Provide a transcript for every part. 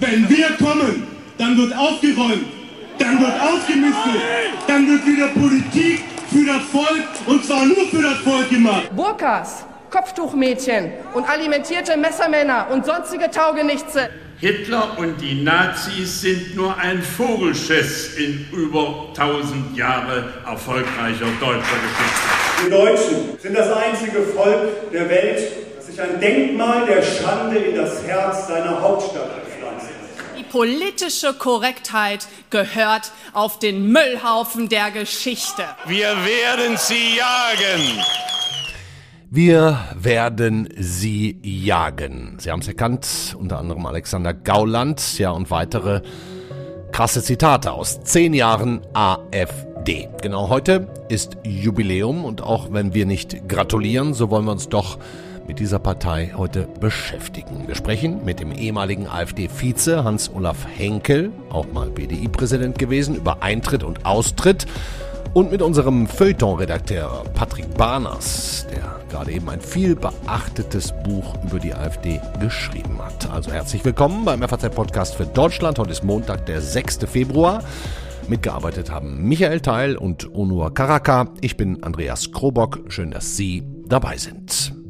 Wenn wir kommen, dann wird aufgeräumt, dann wird ausgemistet, dann wird wieder Politik für das Volk und zwar nur für das Volk gemacht. Burkas, Kopftuchmädchen und alimentierte Messermänner und sonstige Taugenichtse. Hitler und die Nazis sind nur ein Vogelschiss in über 1000 Jahre erfolgreicher deutscher Geschichte. Wir Deutschen sind das einzige Volk der Welt, sich ein Denkmal der Schande in das Herz seiner Hauptstadt gepflanzt. Die politische Korrektheit gehört auf den Müllhaufen der Geschichte. Wir werden sie jagen. Wir werden sie jagen. Sie haben es erkannt, unter anderem Alexander Gauland, ja und weitere krasse Zitate aus zehn Jahren AfD. Genau heute ist Jubiläum und auch wenn wir nicht gratulieren, so wollen wir uns doch mit dieser Partei heute beschäftigen. Wir sprechen mit dem ehemaligen AfD-Vize Hans-Olaf Henkel, auch mal BDI-Präsident gewesen, über Eintritt und Austritt und mit unserem Feuilleton-Redakteur Patrick Barners, der gerade eben ein viel beachtetes Buch über die AfD geschrieben hat. Also herzlich willkommen beim FAZ-Podcast für Deutschland. Heute ist Montag, der 6. Februar. Mitgearbeitet haben Michael Teil und Onur Karaka. Ich bin Andreas Krobock. Schön, dass Sie dabei sind.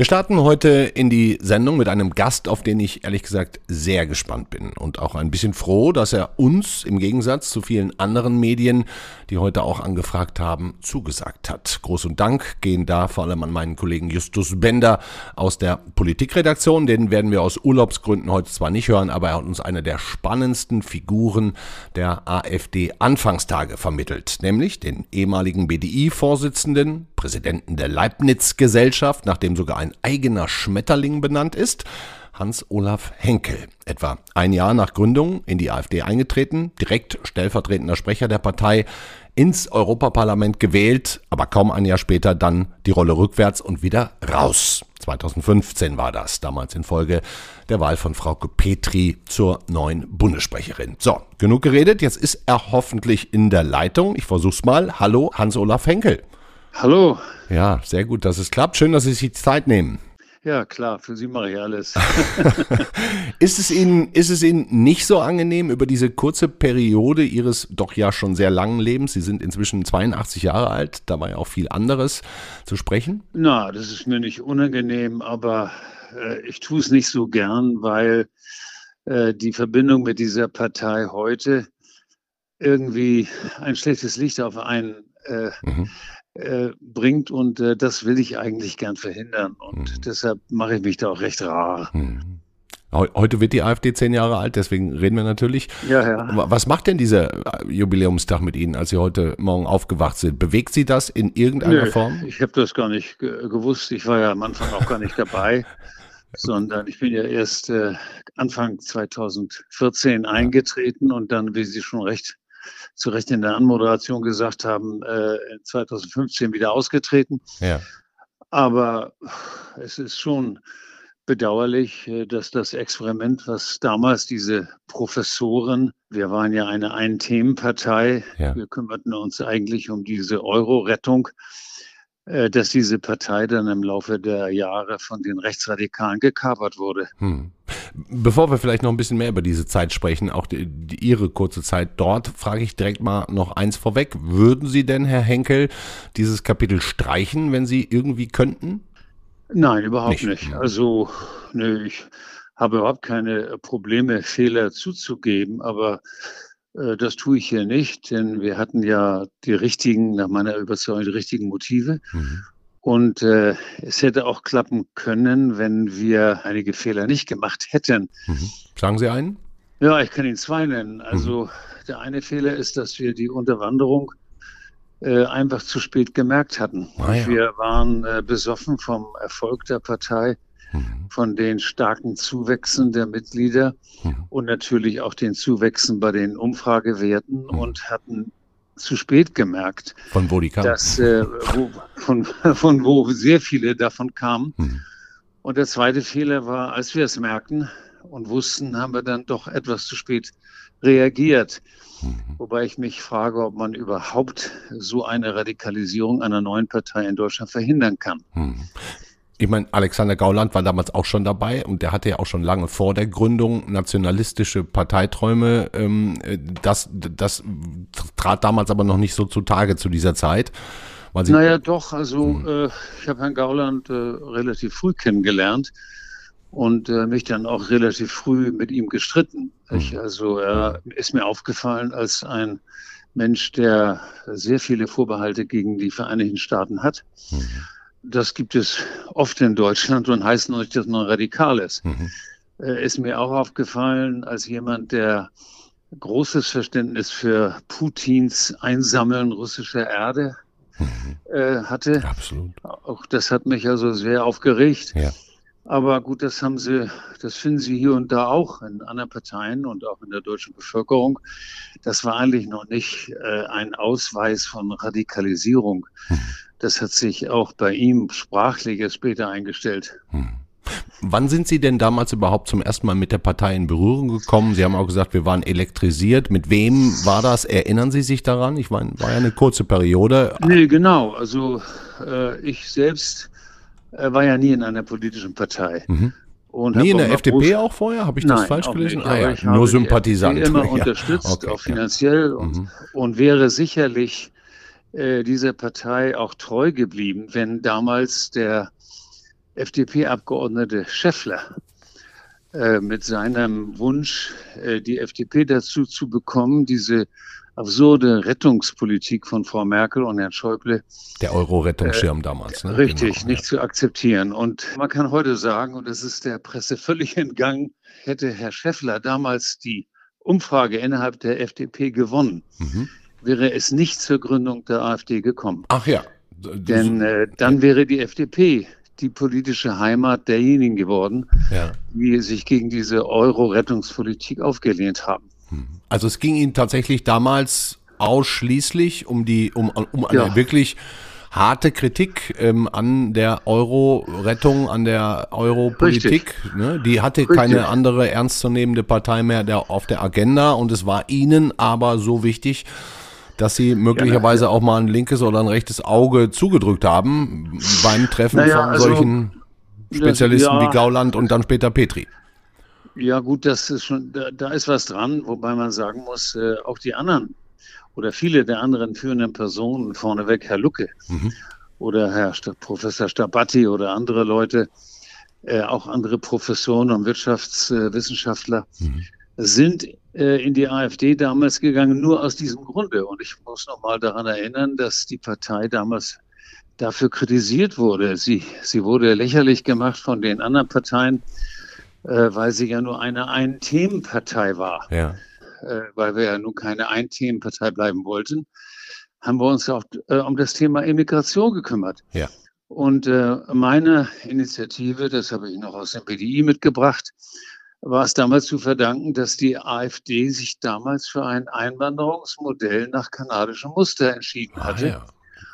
Wir starten heute in die Sendung mit einem Gast, auf den ich ehrlich gesagt sehr gespannt bin und auch ein bisschen froh, dass er uns im Gegensatz zu vielen anderen Medien, die heute auch angefragt haben, zugesagt hat. Groß und Dank gehen da vor allem an meinen Kollegen Justus Bender aus der Politikredaktion. Den werden wir aus Urlaubsgründen heute zwar nicht hören, aber er hat uns eine der spannendsten Figuren der AfD-Anfangstage vermittelt, nämlich den ehemaligen BDI-Vorsitzenden, Präsidenten der Leibniz-Gesellschaft, nachdem sogar ein eigener Schmetterling benannt ist, Hans-Olaf Henkel. Etwa ein Jahr nach Gründung in die AfD eingetreten, direkt stellvertretender Sprecher der Partei, ins Europaparlament gewählt, aber kaum ein Jahr später dann die Rolle rückwärts und wieder raus. 2015 war das, damals infolge der Wahl von Frau Petri zur neuen Bundessprecherin. So, genug geredet, jetzt ist er hoffentlich in der Leitung. Ich versuch's mal. Hallo, Hans-Olaf Henkel. Hallo. Ja, sehr gut, dass es klappt. Schön, dass Sie sich Zeit nehmen. Ja, klar, für Sie mache ich alles. ist, es Ihnen, ist es Ihnen nicht so angenehm, über diese kurze Periode Ihres doch ja schon sehr langen Lebens, Sie sind inzwischen 82 Jahre alt, da war ja auch viel anderes, zu sprechen? Na, das ist mir nicht unangenehm, aber äh, ich tue es nicht so gern, weil äh, die Verbindung mit dieser Partei heute irgendwie ein schlechtes Licht auf einen äh, mhm. Äh, bringt und äh, das will ich eigentlich gern verhindern und mhm. deshalb mache ich mich da auch recht rar. Mhm. Heute wird die AfD zehn Jahre alt, deswegen reden wir natürlich. Ja, ja. Was macht denn dieser äh, Jubiläumstag mit Ihnen, als Sie heute Morgen aufgewacht sind? Bewegt Sie das in irgendeiner Nö, Form? Ich habe das gar nicht gewusst. Ich war ja am Anfang auch gar nicht dabei, sondern ich bin ja erst äh, Anfang 2014 eingetreten und dann, wie Sie schon recht zu Recht in der Anmoderation gesagt haben, äh, 2015 wieder ausgetreten. Ja. Aber es ist schon bedauerlich, äh, dass das Experiment, was damals diese Professoren, wir waren ja eine Ein-Themen-Partei, ja. wir kümmerten uns eigentlich um diese Euro-Rettung, äh, dass diese Partei dann im Laufe der Jahre von den Rechtsradikalen gekapert wurde. Hm. Bevor wir vielleicht noch ein bisschen mehr über diese Zeit sprechen, auch die, die, Ihre kurze Zeit dort, frage ich direkt mal noch eins vorweg. Würden Sie denn, Herr Henkel, dieses Kapitel streichen, wenn Sie irgendwie könnten? Nein, überhaupt nicht. nicht. Also, nö, ich habe überhaupt keine Probleme, Fehler zuzugeben, aber äh, das tue ich hier nicht, denn wir hatten ja die richtigen, nach meiner Überzeugung, die richtigen Motive. Mhm. Und äh, es hätte auch klappen können, wenn wir einige Fehler nicht gemacht hätten. Mhm. Sagen Sie einen? Ja, ich kann Ihnen zwei nennen. Also mhm. der eine Fehler ist, dass wir die Unterwanderung äh, einfach zu spät gemerkt hatten. Ah, ja. Wir waren äh, besoffen vom Erfolg der Partei Mhm. von den starken Zuwächsen der Mitglieder mhm. und natürlich auch den Zuwächsen bei den Umfragewerten mhm. und hatten zu spät gemerkt, von wo die kamen, dass, äh, wo, von, von wo sehr viele davon kamen. Mhm. Und der zweite Fehler war, als wir es merkten und wussten, haben wir dann doch etwas zu spät reagiert. Mhm. Wobei ich mich frage, ob man überhaupt so eine Radikalisierung einer neuen Partei in Deutschland verhindern kann. Ich meine, Alexander Gauland war damals auch schon dabei und der hatte ja auch schon lange vor der Gründung nationalistische Parteiträume. Ähm, das, das trat damals aber noch nicht so zutage zu dieser Zeit. Weil Sie naja, doch, also hm. äh, ich habe Herrn Gauland äh, relativ früh kennengelernt und äh, mich dann auch relativ früh mit ihm gestritten. Hm. Ich, also er ist mir aufgefallen als ein Mensch, der sehr viele Vorbehalte gegen die Vereinigten Staaten hat. Mhm das gibt es oft in Deutschland und heißt noch nicht, dass man radikal ist. Mhm. Äh, ist mir auch aufgefallen als jemand, der großes Verständnis für Putins Einsammeln russischer Erde mhm. äh, hatte. Absolut. Auch das hat mich also sehr aufgeregt. Ja. Aber gut, das haben sie, das finden sie hier und da auch in anderen Parteien und auch in der deutschen Bevölkerung. Das war eigentlich noch nicht äh, ein Ausweis von Radikalisierung. Mhm. Das hat sich auch bei ihm sprachlich später eingestellt. Hm. Wann sind Sie denn damals überhaupt zum ersten Mal mit der Partei in Berührung gekommen? Sie haben auch gesagt, wir waren elektrisiert. Mit wem war das? Erinnern Sie sich daran? Ich meine, war ja eine kurze Periode. Nee, genau. Also äh, ich selbst äh, war ja nie in einer politischen Partei. Mhm. Und nie in der FDP auch vorher? Habe ich das Nein, falsch gelesen? Ah, ja. Nur Sympathisant. Ich immer ja. unterstützt, okay, auch finanziell ja. und, mhm. und wäre sicherlich äh, dieser Partei auch treu geblieben, wenn damals der FDP-Abgeordnete Schäffler äh, mit seinem Wunsch, äh, die FDP dazu zu bekommen, diese absurde Rettungspolitik von Frau Merkel und Herrn Schäuble. Der Euro-Rettungsschirm äh, damals, ne? Richtig, genau, nicht ja. zu akzeptieren. Und man kann heute sagen, und das ist der Presse völlig entgangen, hätte Herr Schäffler damals die Umfrage innerhalb der FDP gewonnen, mhm wäre es nicht zur Gründung der AfD gekommen. Ach ja. Denn äh, dann wäre die FDP die politische Heimat derjenigen geworden, ja. die sich gegen diese Euro-Rettungspolitik aufgelehnt haben. Hm. Also es ging Ihnen tatsächlich damals ausschließlich um die, um, um eine ja. wirklich harte Kritik ähm, an der Euro-Rettung, an der Euro-Politik. Ne? Die hatte Richtig. keine andere ernstzunehmende Partei mehr der, auf der Agenda und es war Ihnen aber so wichtig, dass sie möglicherweise ja, auch mal ein linkes oder ein rechtes Auge zugedrückt haben beim Treffen naja, von also, solchen Spezialisten ja, wie Gauland und dann später Petri. Ja, gut, das ist schon, da, da ist was dran, wobei man sagen muss, äh, auch die anderen oder viele der anderen führenden Personen, vorneweg Herr Lucke mhm. oder Herr St Professor Stabatti oder andere Leute, äh, auch andere Professoren und Wirtschaftswissenschaftler, mhm sind äh, in die AfD damals gegangen, nur aus diesem Grunde. Und ich muss noch mal daran erinnern, dass die Partei damals dafür kritisiert wurde. Sie, sie wurde lächerlich gemacht von den anderen Parteien, äh, weil sie ja nur eine Ein-Themen-Partei war. Ja. Äh, weil wir ja nun keine Ein-Themen-Partei bleiben wollten, haben wir uns auch äh, um das Thema Immigration gekümmert. Ja. Und äh, meine Initiative, das habe ich noch aus dem BDI mitgebracht, war es damals zu verdanken, dass die AfD sich damals für ein Einwanderungsmodell nach kanadischem Muster entschieden ah, hatte. Ja.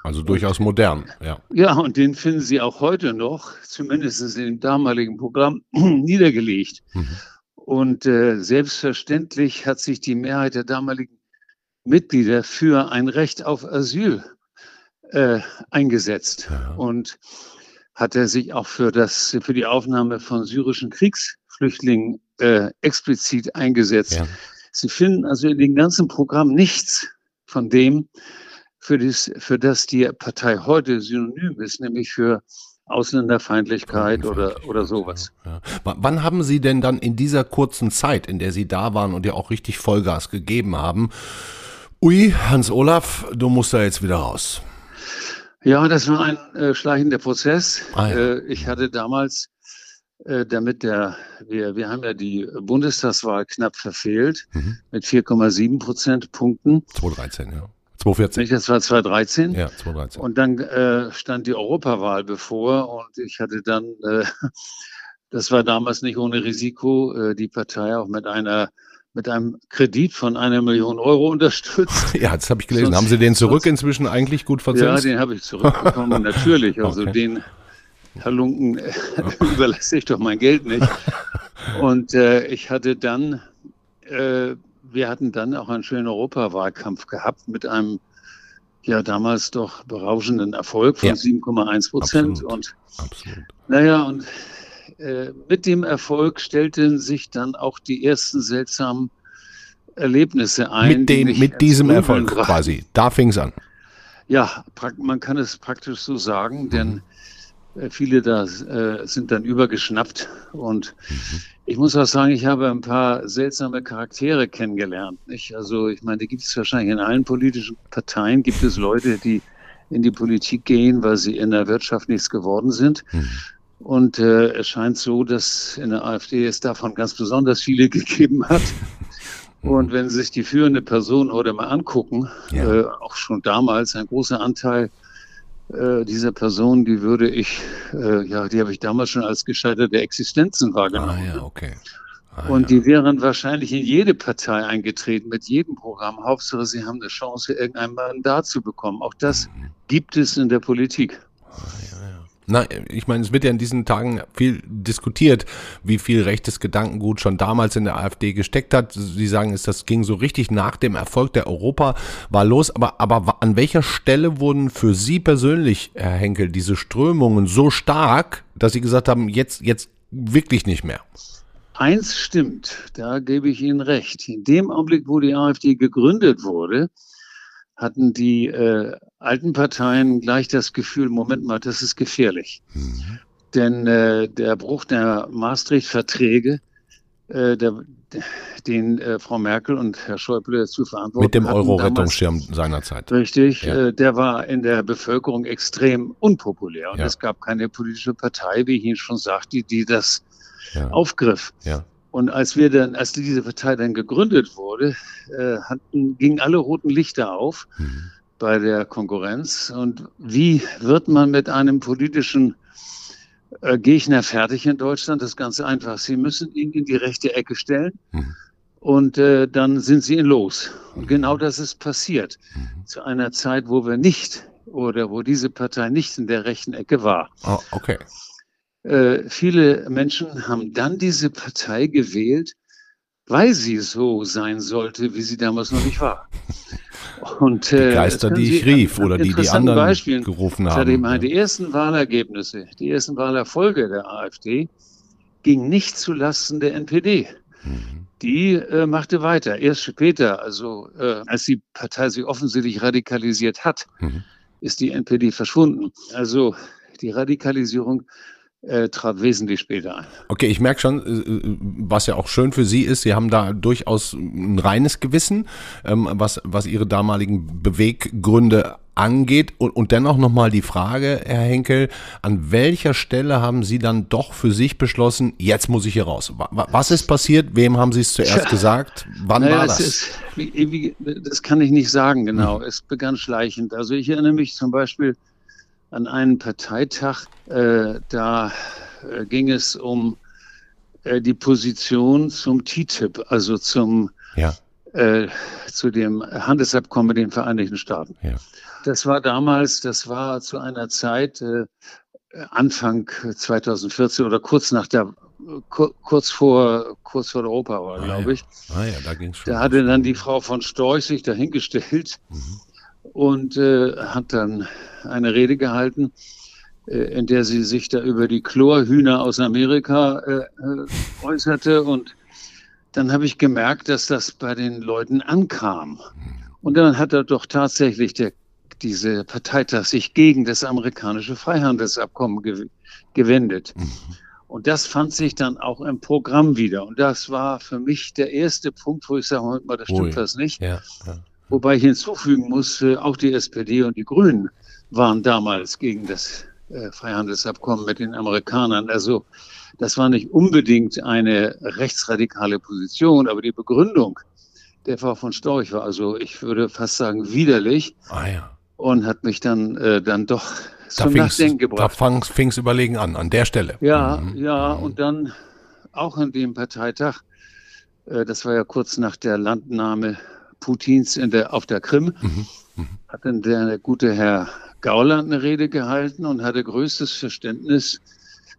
Also durchaus modern, ja. Ja, und den finden Sie auch heute noch, zumindest in dem damaligen Programm, niedergelegt. Mhm. Und äh, selbstverständlich hat sich die Mehrheit der damaligen Mitglieder für ein Recht auf Asyl äh, eingesetzt. Ja. Und hat er sich auch für das, für die Aufnahme von syrischen Kriegs Flüchtlingen äh, explizit eingesetzt. Ja. Sie finden also in dem ganzen Programm nichts von dem, für das, für das die Partei heute synonym ist, nämlich für Ausländerfeindlichkeit oder, oder sowas. Ja. Wann haben Sie denn dann in dieser kurzen Zeit, in der Sie da waren und ja auch richtig Vollgas gegeben haben, ui, Hans Olaf, du musst da jetzt wieder raus? Ja, das war ein äh, schleichender Prozess. Ah, ja. äh, ich hatte damals damit der, wir, wir haben ja die Bundestagswahl knapp verfehlt mhm. mit 4,7 Prozentpunkten. 2013, ja. 2014. Das war 2013. Ja, 2013. Und dann äh, stand die Europawahl bevor und ich hatte dann, äh, das war damals nicht ohne Risiko, äh, die Partei auch mit einer mit einem Kredit von einer Million Euro unterstützt. Ja, das habe ich gelesen. Sonst, Haben Sie den zurück sonst, inzwischen eigentlich gut verzinst? Ja, den habe ich zurückbekommen, natürlich. Also okay. den Herr Lunken, überlasse ich doch mein Geld nicht. Und äh, ich hatte dann, äh, wir hatten dann auch einen schönen Europawahlkampf gehabt mit einem ja damals doch berauschenden Erfolg von ja. 7,1 Prozent. Und absolut. naja, und äh, mit dem Erfolg stellten sich dann auch die ersten seltsamen Erlebnisse ein. Mit, dem, mit diesem Erfolg brachten. quasi. Da fing es an. Ja, man kann es praktisch so sagen, mhm. denn äh, viele da äh, sind dann übergeschnappt. Und mhm. ich muss auch sagen, ich habe ein paar seltsame Charaktere kennengelernt. Nicht? Also ich meine, die gibt es wahrscheinlich in allen politischen Parteien, gibt es Leute, die in die Politik gehen, weil sie in der Wirtschaft nichts geworden sind. Mhm. Und äh, es scheint so, dass in der AfD es davon ganz besonders viele gegeben hat. Und wenn Sie sich die führende Person heute mal angucken, ja. äh, auch schon damals ein großer Anteil äh, dieser Person, die würde ich, äh, ja, die habe ich damals schon als gescheiterte Existenzen wahrgenommen. Ah ja, okay. Ah, und ja. die wären wahrscheinlich in jede Partei eingetreten, mit jedem Programm. Hauptsache, sie haben eine Chance, irgendein Mandat zu bekommen. Auch das mhm. gibt es in der Politik. Ah, ja. Na, ich meine, es wird ja in diesen Tagen viel diskutiert, wie viel rechtes Gedankengut schon damals in der AfD gesteckt hat. Sie sagen, es das ging so richtig nach dem Erfolg der Europawahl los. Aber, aber an welcher Stelle wurden für Sie persönlich, Herr Henkel, diese Strömungen so stark, dass Sie gesagt haben, jetzt, jetzt wirklich nicht mehr? Eins stimmt, da gebe ich Ihnen recht. In dem Augenblick, wo die AfD gegründet wurde, hatten die äh, alten Parteien gleich das Gefühl, Moment mal, das ist gefährlich. Mhm. Denn äh, der Bruch der Maastricht-Verträge, äh, der, den äh, Frau Merkel und Herr Schäuble zu verantworten Mit dem Euro-Rettungsschirm seinerzeit. Richtig, ja. äh, der war in der Bevölkerung extrem unpopulär. Und ja. es gab keine politische Partei, wie ich Ihnen schon sagte, die das ja. aufgriff. Und als wir dann, als diese Partei dann gegründet wurde, äh, hatten, gingen alle roten Lichter auf mhm. bei der Konkurrenz. Und wie wird man mit einem politischen äh, Gegner fertig in Deutschland? Das ist ganz einfach. Sie müssen ihn in die rechte Ecke stellen. Mhm. Und äh, dann sind sie ihn los. Und mhm. genau das ist passiert. Mhm. Zu einer Zeit, wo wir nicht oder wo diese Partei nicht in der rechten Ecke war. Oh, okay. Äh, viele Menschen haben dann diese Partei gewählt, weil sie so sein sollte, wie sie damals noch nicht war. Und, äh, die Geister, die ich rief oder die die anderen Beispielen, gerufen haben. Meine, die ersten Wahlergebnisse, die ersten Wahlerfolge der AfD gingen nicht zulasten der NPD. Mhm. Die äh, machte weiter. Erst später, also äh, als die Partei sich offensichtlich radikalisiert hat, mhm. ist die NPD verschwunden. Also die Radikalisierung äh, trat wesentlich später ein. Okay, ich merke schon, äh, äh, was ja auch schön für Sie ist, Sie haben da durchaus ein reines Gewissen, ähm, was, was Ihre damaligen Beweggründe angeht. Und, und dennoch nochmal die Frage, Herr Henkel, an welcher Stelle haben Sie dann doch für sich beschlossen, jetzt muss ich hier raus? Was ist passiert? Wem haben Sie es zuerst ja. gesagt? Wann naja, war das? Ist, wie, wie, das kann ich nicht sagen genau. Hm. Es begann schleichend. Also ich erinnere mich zum Beispiel an einen Parteitag. Äh, da äh, ging es um äh, die Position zum TTIP, also zum ja. Äh, zu dem Handelsabkommen mit den Vereinigten Staaten. Ja. Das war damals, das war zu einer Zeit äh, Anfang 2014 oder kurz nach der kurz vor kurz vor der Europawahl, ah, glaube ich. Ah, ja, da. Da hatte dann die Frau von Storch sich dahingestellt mhm. Und äh, hat dann eine Rede gehalten, äh, in der sie sich da über die Chlorhühner aus Amerika äh, äh, äußerte. Und dann habe ich gemerkt, dass das bei den Leuten ankam. Und dann hat er doch tatsächlich der, diese Parteitag sich gegen das amerikanische Freihandelsabkommen ge gewendet. Mhm. Und das fand sich dann auch im Programm wieder. Und das war für mich der erste Punkt, wo ich sage, mal, das stimmt Ui. was nicht. Ja, ja. Wobei ich hinzufügen muss, auch die SPD und die Grünen waren damals gegen das äh, Freihandelsabkommen mit den Amerikanern. Also das war nicht unbedingt eine rechtsradikale Position, aber die Begründung der Frau von Storch war also, ich würde fast sagen, widerlich. Ah, ja. Und hat mich dann, äh, dann doch zum Nachdenken gebracht. Da fing es überlegen an, an der Stelle. Ja, mhm. ja, und dann auch an dem Parteitag, äh, das war ja kurz nach der Landnahme Putins in der, auf der Krim, mhm. Mhm. hat dann der gute Herr Gauland eine Rede gehalten und hatte größtes Verständnis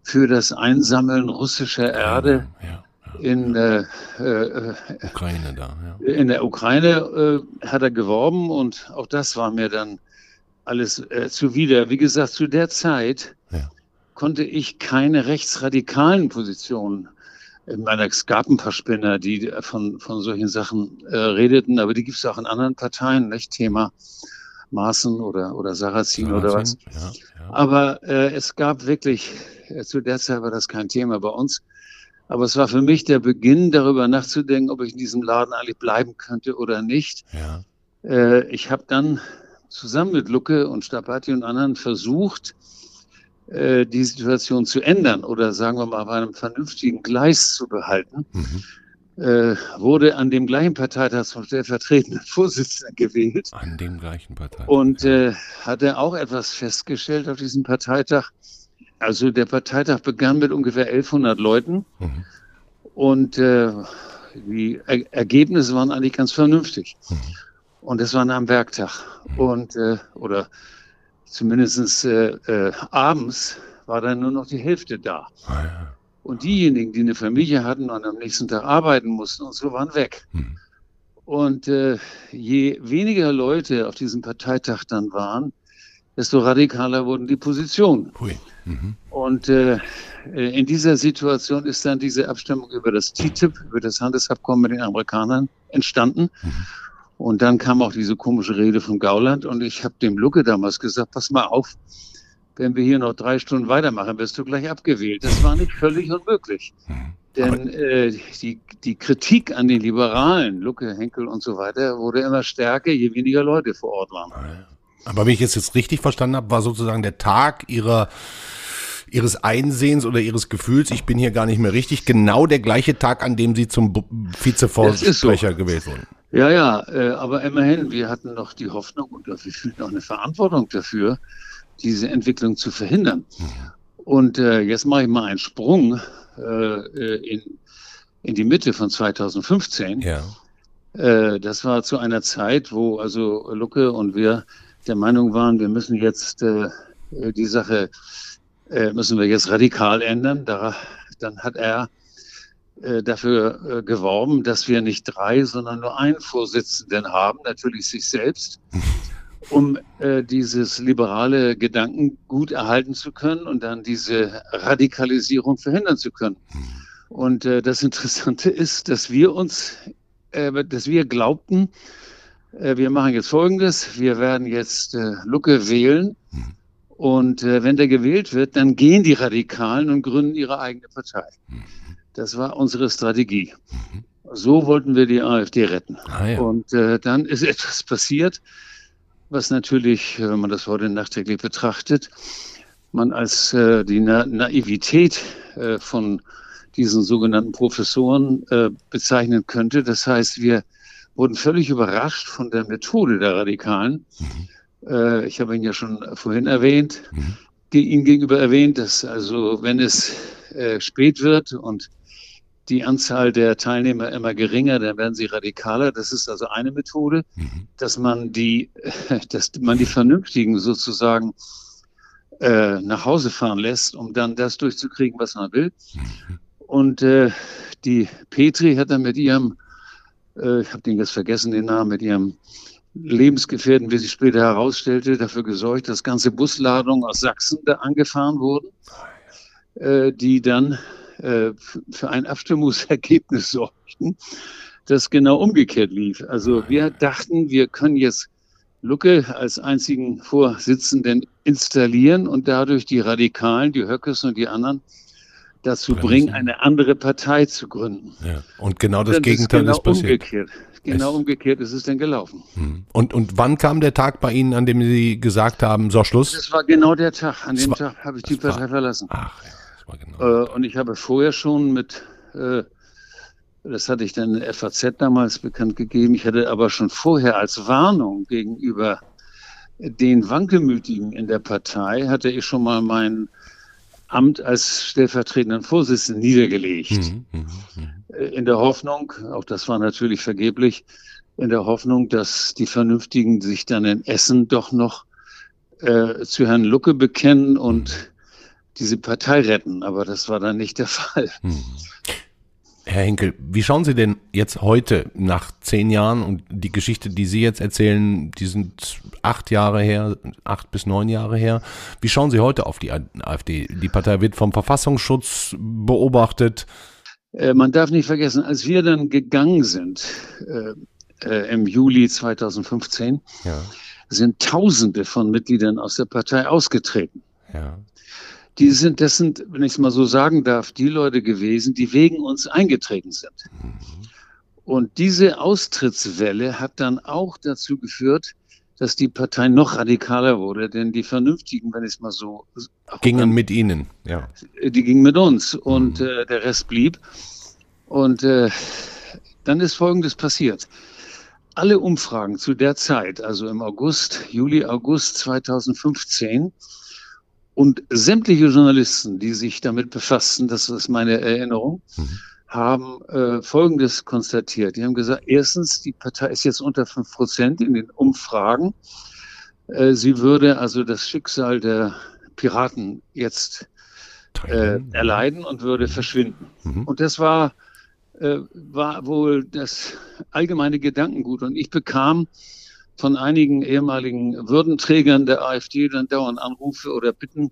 für das Einsammeln russischer Erde ja, ja, in, äh, äh, Ukraine da, in der Ukraine äh, hat er geworben und auch das war mir dann alles äh, zuwider. Wie gesagt, zu der Zeit konnte ich keine rechtsradikalen Positionen meiner, es gab ein paar Spinner, die von, von solchen Sachen äh, redeten, aber die gibt es auch in anderen Parteien, nicht? Thema Maaßen oder, oder Sarrazin, oder was. Ja, ja. Aber äh, es gab wirklich, äh, zu der Zeit war das kein Thema bei uns. Aber es war für mich der Beginn, darüber nachzudenken, ob ich in diesem Laden eigentlich bleiben könnte oder nicht. Ja. Äh, ich habe dann zusammen mit Lucke und Stabati und anderen versucht, äh, die Situation zu ändern oder sagen wir mal auf einem vernünftigen Gleis zu behalten. Mhm. Äh, wurde an dem gleichen Parteitag zum stellvertretenden Vorsitzenden gewählt. An dem gleichen Parteitag. Und äh, hatte auch etwas festgestellt auf diesem Parteitag. Also der Parteitag begann mit ungefähr 1100 Leuten mhm. und äh, die er Ergebnisse waren eigentlich ganz vernünftig. Mhm. Und es war am Werktag. Mhm. Und, äh, oder zumindest äh, äh, abends war dann nur noch die Hälfte da. Ah, ja. Und diejenigen, die eine Familie hatten und am nächsten Tag arbeiten mussten und so, waren weg. Mhm. Und äh, je weniger Leute auf diesem Parteitag dann waren, desto radikaler wurden die Positionen. Mhm. Und äh, in dieser Situation ist dann diese Abstimmung über das TTIP, über das Handelsabkommen mit den Amerikanern entstanden. Mhm. Und dann kam auch diese komische Rede von Gauland und ich habe dem Lucke damals gesagt, pass mal auf, wenn wir hier noch drei Stunden weitermachen, wirst du gleich abgewählt. Das war nicht völlig unmöglich. Mhm. Denn äh, die, die Kritik an den Liberalen, Lucke, Henkel und so weiter, wurde immer stärker, je weniger Leute vor Ort waren. Aber wenn ich es jetzt richtig verstanden habe, war sozusagen der Tag ihrer ihres Einsehens oder ihres Gefühls, ich bin hier gar nicht mehr richtig, genau der gleiche Tag, an dem sie zum Vizesprecher so. gewählt wurden. Ja, ja, äh, aber immerhin, wir hatten noch die Hoffnung und wir fühlten auch eine Verantwortung dafür, diese Entwicklung zu verhindern. Und äh, jetzt mache ich mal einen Sprung äh, äh in, in die Mitte von 2015. Ja. Äh, das war zu einer Zeit, wo also Lucke und wir der Meinung waren, wir müssen jetzt äh, die Sache, müssen wir jetzt radikal ändern. Da, dann hat er äh, dafür äh, geworben, dass wir nicht drei, sondern nur einen Vorsitzenden haben, natürlich sich selbst, um äh, dieses liberale Gedankengut erhalten zu können und dann diese Radikalisierung verhindern zu können. Und äh, das Interessante ist, dass wir uns, äh, dass wir glaubten, äh, wir machen jetzt Folgendes, wir werden jetzt äh, Lucke wählen. Und äh, wenn der gewählt wird, dann gehen die Radikalen und gründen ihre eigene Partei. Das war unsere Strategie. Mhm. So wollten wir die AfD retten. Ah, ja. Und äh, dann ist etwas passiert, was natürlich, wenn man das heute nachträglich betrachtet, man als äh, die Na Naivität äh, von diesen sogenannten Professoren äh, bezeichnen könnte. Das heißt, wir wurden völlig überrascht von der Methode der Radikalen. Mhm. Äh, ich habe ihn ja schon vorhin erwähnt, mhm. Ihnen gegenüber erwähnt, dass also, wenn es äh, spät wird und die Anzahl der Teilnehmer immer geringer, dann werden sie radikaler. Das ist also eine Methode, mhm. dass man die, dass man die Vernünftigen sozusagen äh, nach Hause fahren lässt, um dann das durchzukriegen, was man will. Mhm. Und äh, die Petri hat dann mit ihrem, äh, ich habe den jetzt vergessen, den Namen, mit ihrem Lebensgefährten, wie sich später herausstellte, dafür gesorgt, dass ganze Busladungen aus Sachsen da angefahren wurden, äh, die dann äh, für ein Abstimmungsergebnis sorgten, das genau umgekehrt lief. Also wir dachten, wir können jetzt Lucke als einzigen Vorsitzenden installieren und dadurch die Radikalen, die Höckes und die anderen dazu bringen, eine andere Partei zu gründen. Ja. Und genau das Gegenteil ist, genau ist passiert. Umgekehrt. Genau es umgekehrt ist es denn gelaufen. Hm. Und, und wann kam der Tag bei Ihnen, an dem Sie gesagt haben, so Schluss? Das war genau der Tag. An dem Tag habe ich die Partei verlassen. Ach, ja war genau. Äh, und ich habe vorher schon mit, äh, das hatte ich dann in der FAZ damals bekannt gegeben, ich hatte aber schon vorher als Warnung gegenüber den Wankelmütigen in der Partei, hatte ich schon mal mein Amt als stellvertretenden Vorsitzenden niedergelegt. Mhm, mh, mh. Äh, in der Hoffnung, auch das war natürlich vergeblich, in der Hoffnung, dass die Vernünftigen sich dann in Essen doch noch äh, zu Herrn Lucke bekennen und diese Partei retten, aber das war dann nicht der Fall. Hm. Herr Henkel, wie schauen Sie denn jetzt heute nach zehn Jahren und die Geschichte, die Sie jetzt erzählen, die sind acht Jahre her, acht bis neun Jahre her. Wie schauen Sie heute auf die AfD? Die Partei wird vom Verfassungsschutz beobachtet. Äh, man darf nicht vergessen, als wir dann gegangen sind äh, äh, im Juli 2015, ja. sind Tausende von Mitgliedern aus der Partei ausgetreten. Ja. Die sind, das sind, wenn ich es mal so sagen darf, die Leute gewesen, die wegen uns eingetreten sind. Mhm. Und diese Austrittswelle hat dann auch dazu geführt, dass die Partei noch radikaler wurde, denn die Vernünftigen, wenn ich es mal so gingen kann, mit ihnen, ja, die gingen mit uns und mhm. äh, der Rest blieb. Und äh, dann ist Folgendes passiert: Alle Umfragen zu der Zeit, also im August, Juli, August 2015 und sämtliche Journalisten, die sich damit befassten, das ist meine Erinnerung, mhm haben äh, Folgendes konstatiert. Die haben gesagt, erstens, die Partei ist jetzt unter fünf Prozent in den Umfragen. Äh, sie würde also das Schicksal der Piraten jetzt äh, erleiden und würde verschwinden. Mhm. Und das war, äh, war wohl das allgemeine Gedankengut. Und ich bekam von einigen ehemaligen Würdenträgern der AfD dann dauernd Anrufe oder Bitten,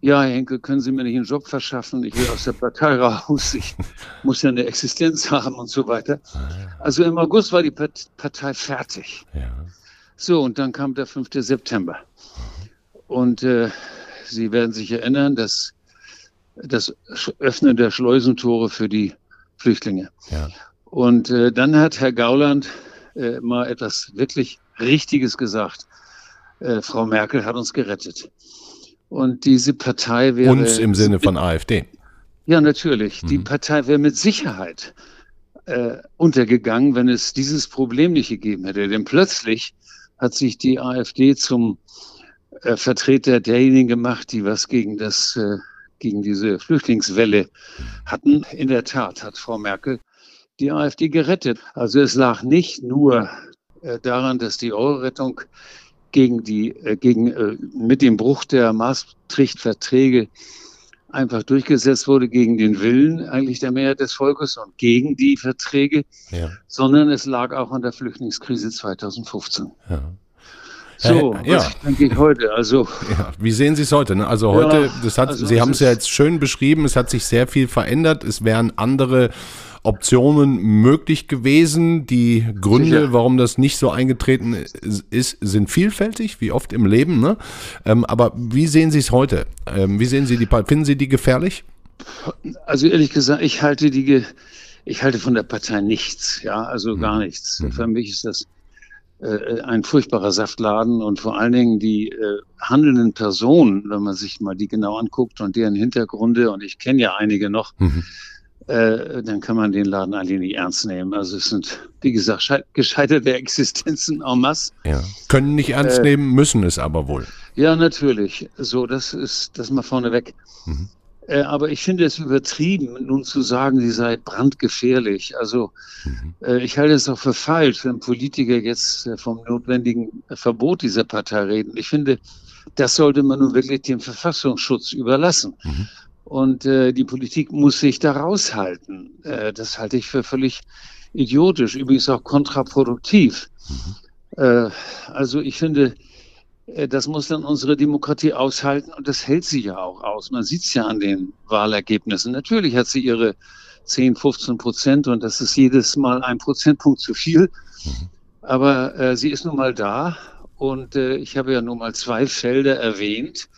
ja, Herr Henkel, können Sie mir nicht einen Job verschaffen? Ich will aus der Partei raus. Ich muss ja eine Existenz haben und so weiter. Ah, also im August war die Partei fertig. Ja. So, und dann kam der 5. September. Und äh, Sie werden sich erinnern, dass das Öffnen der Schleusentore für die Flüchtlinge. Ja. Und äh, dann hat Herr Gauland äh, mal etwas wirklich Richtiges gesagt. Äh, Frau Merkel hat uns gerettet. Und diese Partei wäre. Uns im Sinne von AfD. Ja, natürlich. Mhm. Die Partei wäre mit Sicherheit äh, untergegangen, wenn es dieses Problem nicht gegeben hätte. Denn plötzlich hat sich die AfD zum äh, Vertreter derjenigen gemacht, die was gegen das, äh, gegen diese Flüchtlingswelle hatten. In der Tat hat Frau Merkel die AfD gerettet. Also es lag nicht nur daran, dass die Euro-Rettung gegen die, äh, gegen, äh, mit dem Bruch der Maastricht-Verträge einfach durchgesetzt wurde gegen den Willen eigentlich der Mehrheit des Volkes und gegen die Verträge, ja. sondern es lag auch an der Flüchtlingskrise 2015. Ja. So, ja, was denke ich heute? Also, ja, wie sehen Sie es heute? Ne? Also heute, das hat, also Sie haben es ja jetzt schön beschrieben. Es hat sich sehr viel verändert. Es wären andere Optionen möglich gewesen. Die Gründe, Sicher. warum das nicht so eingetreten ist, sind vielfältig, wie oft im Leben. Ne? Ähm, aber wie sehen Sie es heute? Ähm, wie sehen Sie die? Finden Sie die gefährlich? Also ehrlich gesagt, ich halte die, ich halte von der Partei nichts. Ja, also mhm. gar nichts. Mhm. Für mich ist das äh, ein furchtbarer Saftladen und vor allen Dingen die äh, handelnden Personen, wenn man sich mal die genau anguckt und deren Hintergründe, und ich kenne ja einige noch, mhm äh, dann kann man den Laden eigentlich nicht ernst nehmen. Also es sind, wie gesagt, gescheiterte Existenzen en masse. Ja. Können nicht ernst äh, nehmen, müssen es aber wohl. Ja, natürlich. So, das ist das mal vorneweg. Mhm. Äh, aber ich finde es übertrieben, nun zu sagen, sie sei brandgefährlich. Also mhm. Äh, ich halte es auch für falsch, wenn Politiker jetzt äh, vom notwendigen Verbot dieser Partei reden. Ich finde, das sollte man nun wirklich dem Verfassungsschutz überlassen. Mhm. Und äh, die Politik muss sich da raushalten. Äh, das halte ich für völlig idiotisch, übrigens auch kontraproduktiv. Mhm. Äh, also ich finde, äh, das muss dann unsere Demokratie aushalten und das hält sie ja auch aus. Man sieht es ja an den Wahlergebnissen. Natürlich hat sie ihre 10, 15 Prozent und das ist jedes Mal ein Prozentpunkt zu viel. Mhm. Aber äh, sie ist nun mal da und äh, ich habe ja nun mal zwei Felder erwähnt,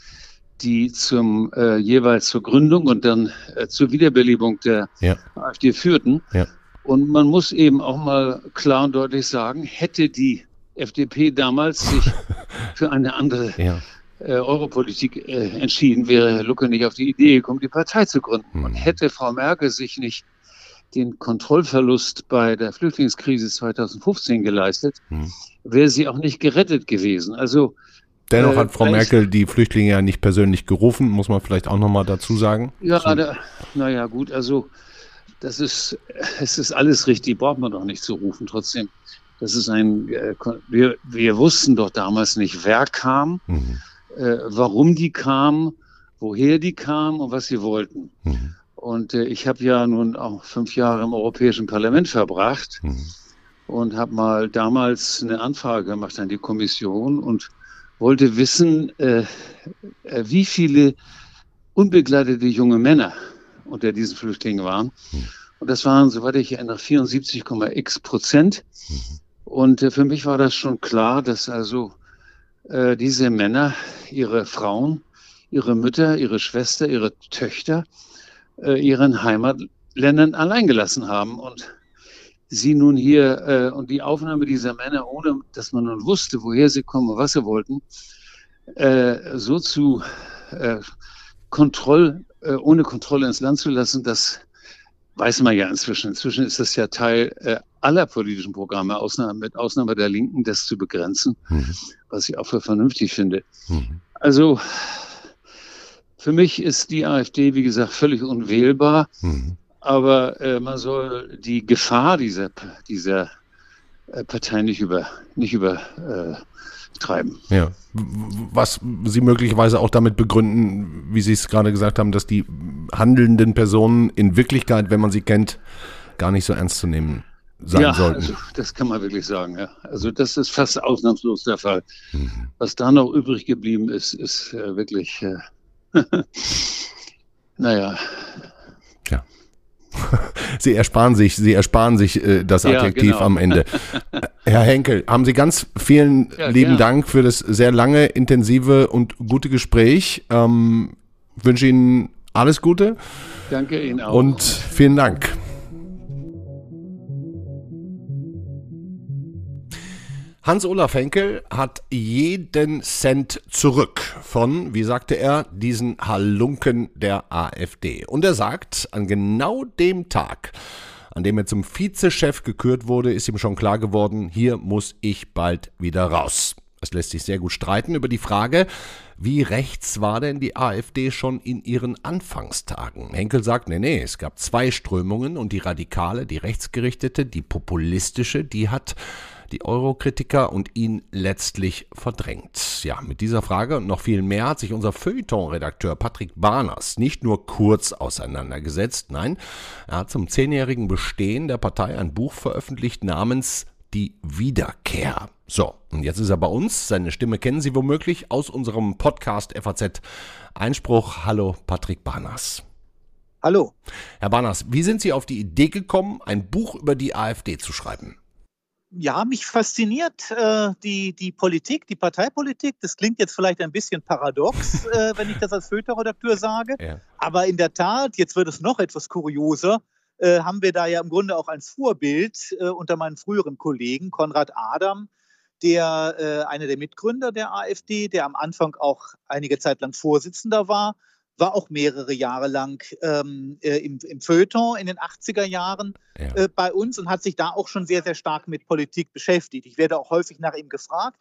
die zum äh, jeweils zur Gründung und dann äh, zur Wiederbelebung der ja. AfD führten. Ja. Und man muss eben auch mal klar und deutlich sagen, hätte die FDP damals sich für eine andere ja. äh, Europolitik äh, entschieden, wäre Herr Lucke nicht auf die Idee gekommen, die Partei zu gründen. Mhm. Und hätte Frau Merkel sich nicht den Kontrollverlust bei der Flüchtlingskrise 2015 geleistet, mhm. wäre sie auch nicht gerettet gewesen. Also Dennoch hat Frau Merkel die Flüchtlinge ja nicht persönlich gerufen, muss man vielleicht auch nochmal dazu sagen. Ja, so. naja, gut, also das ist, es ist alles richtig, braucht man doch nicht zu rufen. Trotzdem, das ist ein, äh, wir, wir wussten doch damals nicht, wer kam, mhm. äh, warum die kamen, woher die kamen und was sie wollten. Mhm. Und äh, ich habe ja nun auch fünf Jahre im Europäischen Parlament verbracht mhm. und habe mal damals eine Anfrage gemacht an die Kommission und wollte wissen, äh, äh wie viele unbegleitete junge Männer unter diesen Flüchtlingen waren. Mhm. Und das waren, soweit ich erinnere, 74,x Prozent. Mhm. Und äh, für mich war das schon klar, dass also äh, diese Männer ihre Frauen, ihre Mütter, ihre Schwester, ihre Töchter äh, ihren Heimatländern alleingelassen haben. Und sie nun hier äh, und die Aufnahme dieser Männer, ohne dass man nun wusste, woher sie kommen und was sie wollten, äh, so zu äh, Kontroll, äh, ohne Kontrolle ins Land zu lassen, das weiß man ja inzwischen. Inzwischen ist das ja Teil äh, aller politischen Programme, Ausnahme, mit Ausnahme der Linken, das zu begrenzen, mhm. was ich auch für vernünftig finde. Mhm. Also für mich ist die AfD, wie gesagt, völlig unwählbar. Mhm. Aber äh, man soll die Gefahr dieser, dieser äh, Partei nicht über, nicht über äh. Ja. Was Sie möglicherweise auch damit begründen, wie Sie es gerade gesagt haben, dass die handelnden Personen in Wirklichkeit, wenn man sie kennt, gar nicht so ernst zu nehmen sein ja, sollten. Also, das kann man wirklich sagen. Ja. Also das ist fast ausnahmslos der Fall. Mhm. Was da noch übrig geblieben ist, ist äh, wirklich, äh, naja, Sie ersparen sich, Sie ersparen sich äh, das Adjektiv ja, genau. am Ende. Herr Henkel, haben Sie ganz vielen ja, lieben gerne. Dank für das sehr lange, intensive und gute Gespräch. Ähm, wünsche Ihnen alles Gute. Danke Ihnen auch. Und vielen Dank. Hans-Olaf Henkel hat jeden Cent zurück von, wie sagte er, diesen Halunken der AfD. Und er sagt, an genau dem Tag, an dem er zum Vizechef gekürt wurde, ist ihm schon klar geworden, hier muss ich bald wieder raus. Es lässt sich sehr gut streiten über die Frage, wie rechts war denn die AfD schon in ihren Anfangstagen? Henkel sagt, nee, nee, es gab zwei Strömungen und die radikale, die rechtsgerichtete, die populistische, die hat die Eurokritiker und ihn letztlich verdrängt. Ja, mit dieser Frage und noch viel mehr hat sich unser Feuilleton-Redakteur Patrick Barners nicht nur kurz auseinandergesetzt, nein, er hat zum zehnjährigen Bestehen der Partei ein Buch veröffentlicht namens Die Wiederkehr. So, und jetzt ist er bei uns. Seine Stimme kennen Sie womöglich aus unserem Podcast FAZ Einspruch. Hallo, Patrick Barners. Hallo. Herr Barners, wie sind Sie auf die Idee gekommen, ein Buch über die AfD zu schreiben? Ja, mich fasziniert äh, die, die Politik, die Parteipolitik. Das klingt jetzt vielleicht ein bisschen paradox, äh, wenn ich das als Filterredakteur sage. Ja. Aber in der Tat, jetzt wird es noch etwas kurioser, äh, haben wir da ja im Grunde auch ein Vorbild äh, unter meinen früheren Kollegen, Konrad Adam, der äh, einer der Mitgründer der AfD, der am Anfang auch einige Zeit lang Vorsitzender war war auch mehrere Jahre lang ähm, äh, im, im Feuilleton in den 80er Jahren ja. äh, bei uns und hat sich da auch schon sehr, sehr stark mit Politik beschäftigt. Ich werde auch häufig nach ihm gefragt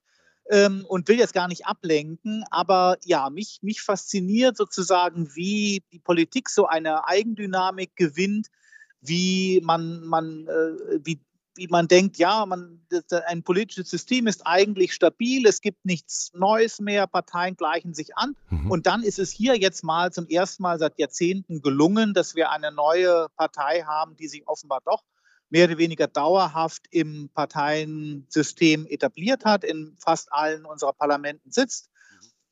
ähm, und will jetzt gar nicht ablenken, aber ja, mich, mich fasziniert sozusagen, wie die Politik so eine Eigendynamik gewinnt, wie man, man äh, wie wie man denkt, ja, man, ein politisches System ist eigentlich stabil, es gibt nichts Neues mehr, Parteien gleichen sich an. Mhm. Und dann ist es hier jetzt mal zum ersten Mal seit Jahrzehnten gelungen, dass wir eine neue Partei haben, die sich offenbar doch mehr oder weniger dauerhaft im Parteiensystem etabliert hat, in fast allen unserer Parlamenten sitzt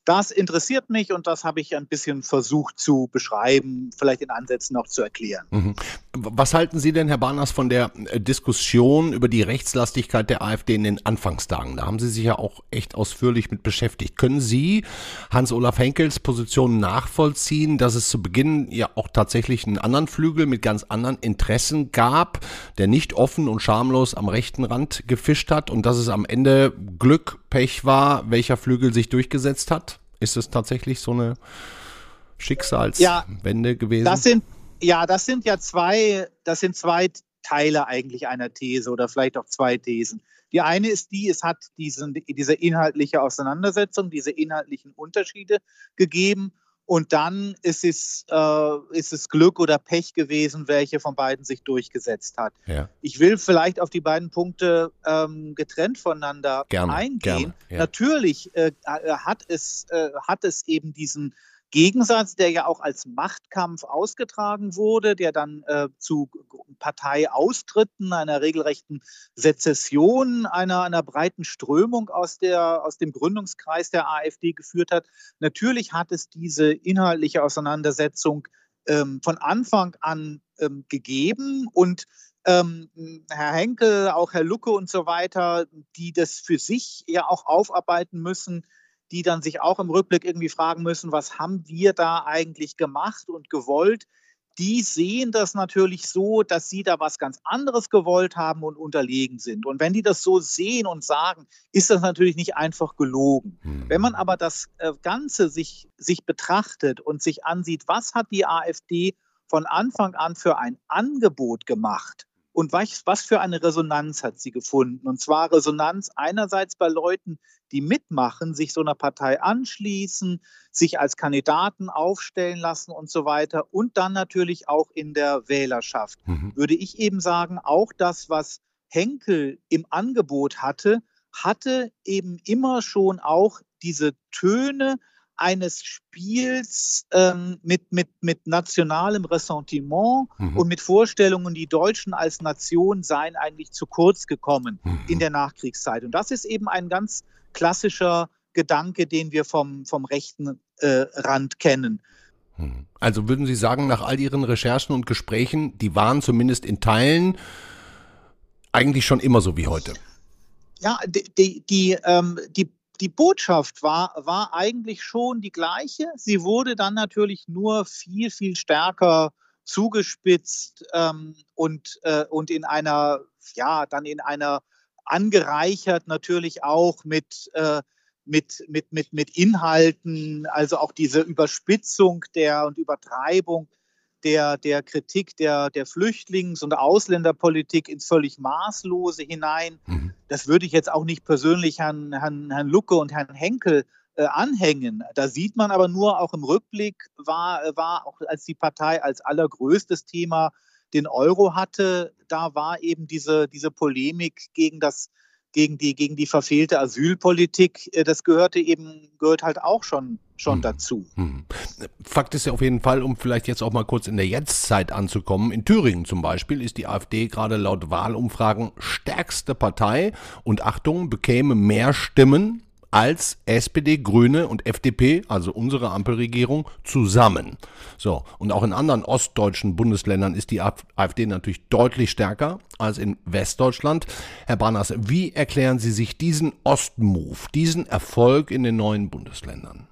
das interessiert mich und das habe ich ein bisschen versucht zu beschreiben, vielleicht in Ansätzen noch zu erklären. Mhm. Was halten Sie denn, Herr Barners, von der äh, Diskussion über die Rechtslastigkeit der AfD in den Anfangstagen? Da haben Sie sich ja auch echt ausführlich mit beschäftigt. Können Sie Hans-Olaf Henkels Position nachvollziehen, dass es zu Beginn ja auch tatsächlich einen anderen Flügel mit ganz anderen Interessen gab, der nicht offen und schamlos am rechten Rand gefischt hat und dass es am Ende Glück, Pech war, welcher Flügel sich durchgesetzt hat? Ist es tatsächlich so eine Schicksalswende ja, gewesen? Das sind, ja, das sind ja zwei, das sind zwei Teile eigentlich einer These oder vielleicht auch zwei Thesen. Die eine ist die, es hat diesen, diese inhaltliche Auseinandersetzung, diese inhaltlichen Unterschiede gegeben. Und dann ist es, äh, ist es Glück oder Pech gewesen, welche von beiden sich durchgesetzt hat. Ja. Ich will vielleicht auf die beiden Punkte ähm, getrennt voneinander gerne, eingehen. Gerne, ja. Natürlich äh, hat, es, äh, hat es eben diesen, Gegensatz, der ja auch als Machtkampf ausgetragen wurde, der dann äh, zu Parteiaustritten, einer regelrechten Sezession, einer, einer breiten Strömung aus, der, aus dem Gründungskreis der AfD geführt hat. Natürlich hat es diese inhaltliche Auseinandersetzung ähm, von Anfang an ähm, gegeben und ähm, Herr Henkel, auch Herr Lucke und so weiter, die das für sich ja auch aufarbeiten müssen, die dann sich auch im Rückblick irgendwie fragen müssen, was haben wir da eigentlich gemacht und gewollt? Die sehen das natürlich so, dass sie da was ganz anderes gewollt haben und unterlegen sind. Und wenn die das so sehen und sagen, ist das natürlich nicht einfach gelogen. Hm. Wenn man aber das äh, Ganze sich, sich betrachtet und sich ansieht, was hat die AfD von Anfang an für ein Angebot gemacht, und was, was für eine Resonanz hat sie gefunden? Und zwar Resonanz einerseits bei Leuten, die mitmachen, sich so einer Partei anschließen, sich als Kandidaten aufstellen lassen und so weiter. Und dann natürlich auch in der Wählerschaft. Mhm. Würde ich eben sagen, auch das, was Henkel im Angebot hatte, hatte eben immer schon auch diese Töne eines Spiels ähm, mit, mit, mit nationalem Ressentiment mhm. und mit Vorstellungen, die Deutschen als Nation seien eigentlich zu kurz gekommen mhm. in der Nachkriegszeit. Und das ist eben ein ganz klassischer Gedanke, den wir vom, vom rechten äh, Rand kennen. Mhm. Also würden Sie sagen, nach all Ihren Recherchen und Gesprächen, die waren zumindest in Teilen eigentlich schon immer so wie heute? Ja, die, die, die, ähm, die die Botschaft war, war eigentlich schon die gleiche. Sie wurde dann natürlich nur viel, viel stärker zugespitzt ähm, und, äh, und in einer, ja, dann in einer angereichert natürlich auch mit, äh, mit, mit, mit, mit Inhalten, also auch diese Überspitzung der und Übertreibung der, der Kritik der, der Flüchtlings- und Ausländerpolitik ins völlig Maßlose hinein. Mhm. Das würde ich jetzt auch nicht persönlich Herrn, Herrn, Herrn Lucke und Herrn Henkel äh, anhängen. Da sieht man aber nur auch im Rückblick, war, war auch als die Partei als allergrößtes Thema den Euro hatte, da war eben diese, diese Polemik gegen das gegen die, gegen die verfehlte Asylpolitik, äh, das gehörte eben, gehört halt auch schon, schon hm. dazu. Hm. Fakt ist ja auf jeden Fall, um vielleicht jetzt auch mal kurz in der Jetztzeit anzukommen, in Thüringen zum Beispiel ist die AfD gerade laut Wahlumfragen stärkste Partei und Achtung, bekäme mehr Stimmen als SPD, Grüne und FDP, also unsere Ampelregierung, zusammen. So, und auch in anderen ostdeutschen Bundesländern ist die AfD natürlich deutlich stärker als in Westdeutschland. Herr Barnas, wie erklären Sie sich diesen Ostmove, diesen Erfolg in den neuen Bundesländern?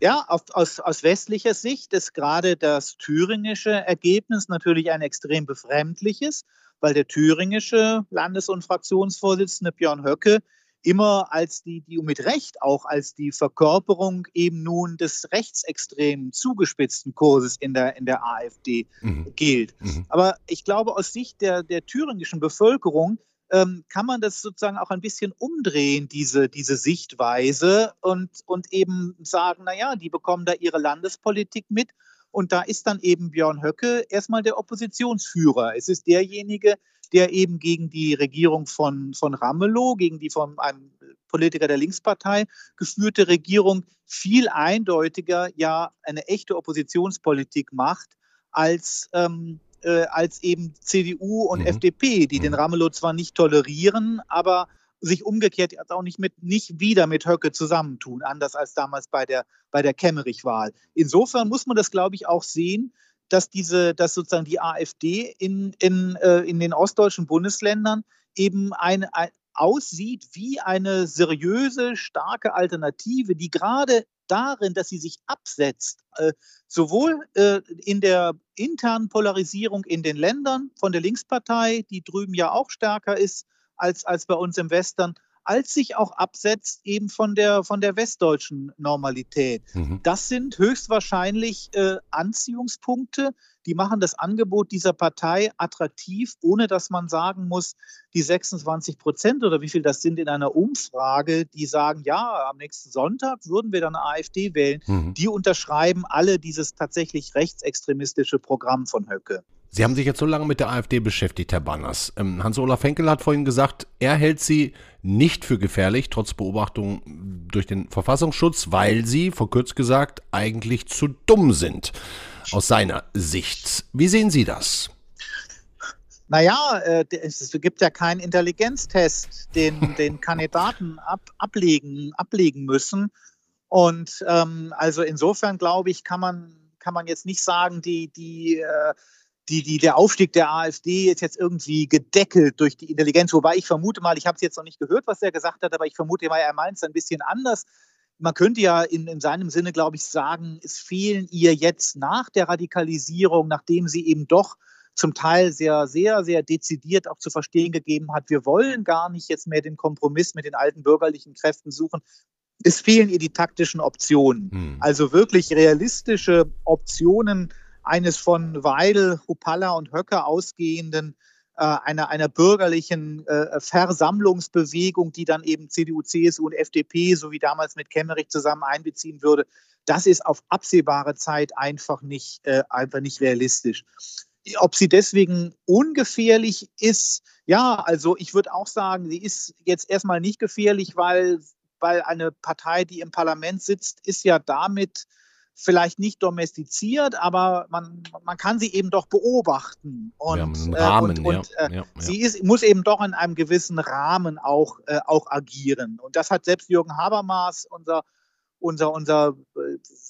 Ja, auf, aus, aus westlicher Sicht ist gerade das thüringische Ergebnis natürlich ein extrem befremdliches, weil der thüringische Landes- und Fraktionsvorsitzende Björn Höcke immer als die, die mit Recht auch als die Verkörperung eben nun des rechtsextremen zugespitzten Kurses in der, in der AfD mhm. gilt. Mhm. Aber ich glaube, aus Sicht der, der thüringischen Bevölkerung ähm, kann man das sozusagen auch ein bisschen umdrehen, diese, diese Sichtweise und, und eben sagen, naja, die bekommen da ihre Landespolitik mit. Und da ist dann eben Björn Höcke erstmal der Oppositionsführer. Es ist derjenige, der eben gegen die Regierung von, von Ramelow, gegen die von einem Politiker der Linkspartei geführte Regierung viel eindeutiger ja eine echte Oppositionspolitik macht als, ähm, äh, als eben CDU und mhm. FDP, die mhm. den Ramelow zwar nicht tolerieren, aber sich umgekehrt jetzt auch nicht mit nicht wieder mit Höcke zusammentun, anders als damals bei der bei der Kemmerich-Wahl. Insofern muss man das, glaube ich, auch sehen, dass diese, dass sozusagen die AfD in, in, äh, in den ostdeutschen Bundesländern eben eine, ein, aussieht wie eine seriöse, starke Alternative, die gerade darin, dass sie sich absetzt, äh, sowohl äh, in der internen Polarisierung in den Ländern von der Linkspartei, die drüben ja auch stärker ist als, als bei uns im Western, als sich auch absetzt eben von der, von der westdeutschen Normalität. Mhm. Das sind höchstwahrscheinlich äh, Anziehungspunkte, die machen das Angebot dieser Partei attraktiv, ohne dass man sagen muss, die 26 Prozent oder wie viel das sind in einer Umfrage, die sagen, ja, am nächsten Sonntag würden wir dann eine AfD wählen, mhm. die unterschreiben alle dieses tatsächlich rechtsextremistische Programm von Höcke. Sie haben sich jetzt so lange mit der AfD beschäftigt, Herr Banners. Ähm, Hans-Olaf Henkel hat vorhin gesagt, er hält sie nicht für gefährlich, trotz Beobachtung durch den Verfassungsschutz, weil sie, vor kurz gesagt, eigentlich zu dumm sind, aus seiner Sicht. Wie sehen Sie das? Naja, äh, es gibt ja keinen Intelligenztest, den, den Kandidaten ab, ablegen, ablegen müssen. Und ähm, also insofern glaube ich, kann man, kann man jetzt nicht sagen, die, die äh, die, die, der Aufstieg der AfD ist jetzt irgendwie gedeckelt durch die Intelligenz. Wobei ich vermute mal, ich habe es jetzt noch nicht gehört, was er gesagt hat, aber ich vermute mal, er meint es ein bisschen anders. Man könnte ja in, in seinem Sinne, glaube ich, sagen, es fehlen ihr jetzt nach der Radikalisierung, nachdem sie eben doch zum Teil sehr, sehr, sehr dezidiert auch zu verstehen gegeben hat, wir wollen gar nicht jetzt mehr den Kompromiss mit den alten bürgerlichen Kräften suchen. Es fehlen ihr die taktischen Optionen. Hm. Also wirklich realistische Optionen, eines von Weidel, Hupalla und Höcke ausgehenden äh, einer, einer bürgerlichen äh, Versammlungsbewegung, die dann eben CDU, CSU und FDP, so wie damals mit Kemmerich zusammen einbeziehen würde, das ist auf absehbare Zeit einfach nicht, äh, einfach nicht realistisch. Ob sie deswegen ungefährlich ist, ja, also ich würde auch sagen, sie ist jetzt erstmal nicht gefährlich, weil, weil eine Partei, die im Parlament sitzt, ist ja damit vielleicht nicht domestiziert, aber man, man kann sie eben doch beobachten. Und, ja, Rahmen, äh, und, und äh, ja, sie ist, muss eben doch in einem gewissen Rahmen auch, äh, auch agieren. Und das hat selbst Jürgen Habermas, unser unser, unser äh,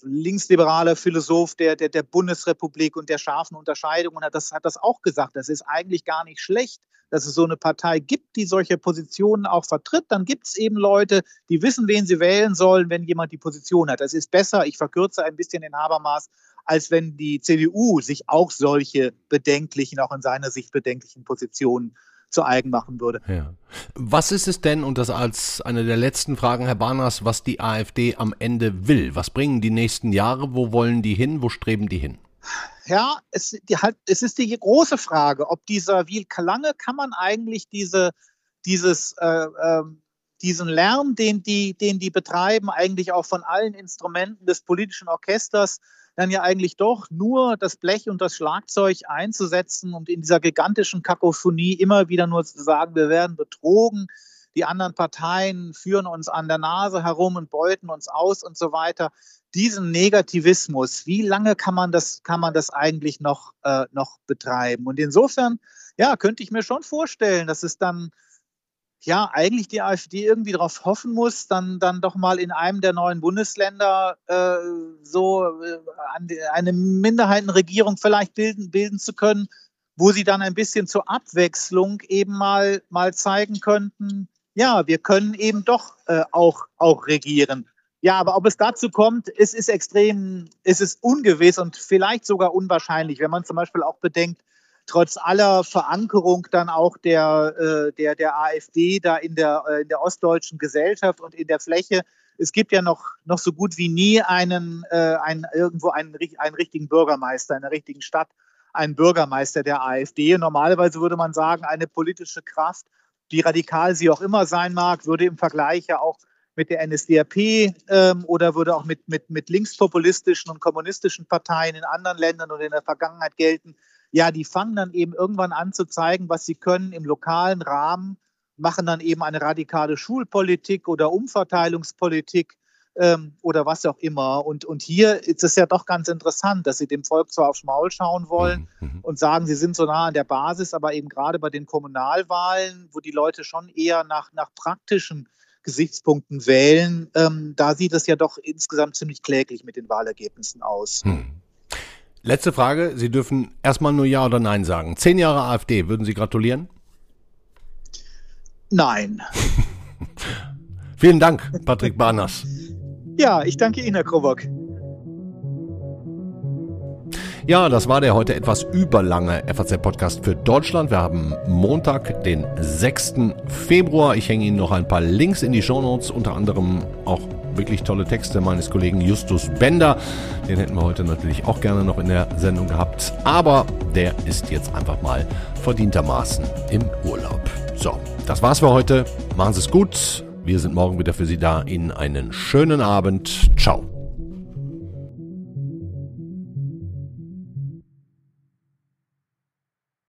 linksliberale Philosoph der, der, der Bundesrepublik und der scharfen Unterscheidung und hat das, hat das auch gesagt. Das ist eigentlich gar nicht schlecht, dass es so eine Partei gibt, die solche Positionen auch vertritt. Dann gibt es eben Leute, die wissen, wen sie wählen sollen, wenn jemand die Position hat. Das ist besser, ich verkürze ein bisschen den Habermaß, als wenn die CDU sich auch solche bedenklichen, auch in seiner Sicht bedenklichen Positionen zu eigen machen würde. Ja. Was ist es denn, und das als eine der letzten Fragen, Herr Barners, was die AfD am Ende will? Was bringen die nächsten Jahre? Wo wollen die hin? Wo streben die hin? Ja, es, die, halt, es ist die große Frage, ob dieser, wie lange kann man eigentlich diese, dieses, äh, äh, diesen Lärm, den die, den die betreiben, eigentlich auch von allen Instrumenten des politischen Orchesters dann ja eigentlich doch nur das Blech und das Schlagzeug einzusetzen und in dieser gigantischen Kakophonie immer wieder nur zu sagen, wir werden betrogen, die anderen Parteien führen uns an der Nase herum und beuten uns aus und so weiter. Diesen Negativismus, wie lange kann man das, kann man das eigentlich noch, äh, noch betreiben? Und insofern, ja, könnte ich mir schon vorstellen, dass es dann ja, eigentlich die AfD irgendwie darauf hoffen muss, dann, dann doch mal in einem der neuen Bundesländer äh, so äh, eine Minderheitenregierung vielleicht bilden, bilden zu können, wo sie dann ein bisschen zur Abwechslung eben mal, mal zeigen könnten, ja, wir können eben doch äh, auch, auch regieren. Ja, aber ob es dazu kommt, es ist extrem, es ist ungewiss und vielleicht sogar unwahrscheinlich, wenn man zum Beispiel auch bedenkt, trotz aller Verankerung dann auch der, äh, der, der AfD da in der, äh, in der ostdeutschen Gesellschaft und in der Fläche. Es gibt ja noch, noch so gut wie nie einen, äh, einen irgendwo einen, einen richtigen Bürgermeister in der richtigen Stadt, einen Bürgermeister der AfD. Normalerweise würde man sagen, eine politische Kraft, wie radikal sie auch immer sein mag, würde im Vergleich ja auch mit der NSDAP ähm, oder würde auch mit, mit, mit linkspopulistischen und kommunistischen Parteien in anderen Ländern oder in der Vergangenheit gelten, ja, die fangen dann eben irgendwann an zu zeigen, was sie können im lokalen Rahmen, machen dann eben eine radikale Schulpolitik oder Umverteilungspolitik ähm, oder was auch immer. Und, und hier ist es ja doch ganz interessant, dass sie dem Volk zwar aufs Maul schauen wollen mhm. mhm. und sagen, sie sind so nah an der Basis, aber eben gerade bei den Kommunalwahlen, wo die Leute schon eher nach, nach praktischen Gesichtspunkten wählen, ähm, da sieht es ja doch insgesamt ziemlich kläglich mit den Wahlergebnissen aus. Mhm. Letzte Frage. Sie dürfen erstmal nur Ja oder Nein sagen. Zehn Jahre AfD, würden Sie gratulieren? Nein. Vielen Dank, Patrick Barners. Ja, ich danke Ihnen, Herr Krobock. Ja, das war der heute etwas überlange FAZ-Podcast für Deutschland. Wir haben Montag, den 6. Februar. Ich hänge Ihnen noch ein paar Links in die Shownotes, unter anderem auch wirklich tolle Texte meines Kollegen Justus Bender. Den hätten wir heute natürlich auch gerne noch in der Sendung gehabt. Aber der ist jetzt einfach mal verdientermaßen im Urlaub. So, das war's für heute. Machen Sie es gut. Wir sind morgen wieder für Sie da. Ihnen einen schönen Abend. Ciao.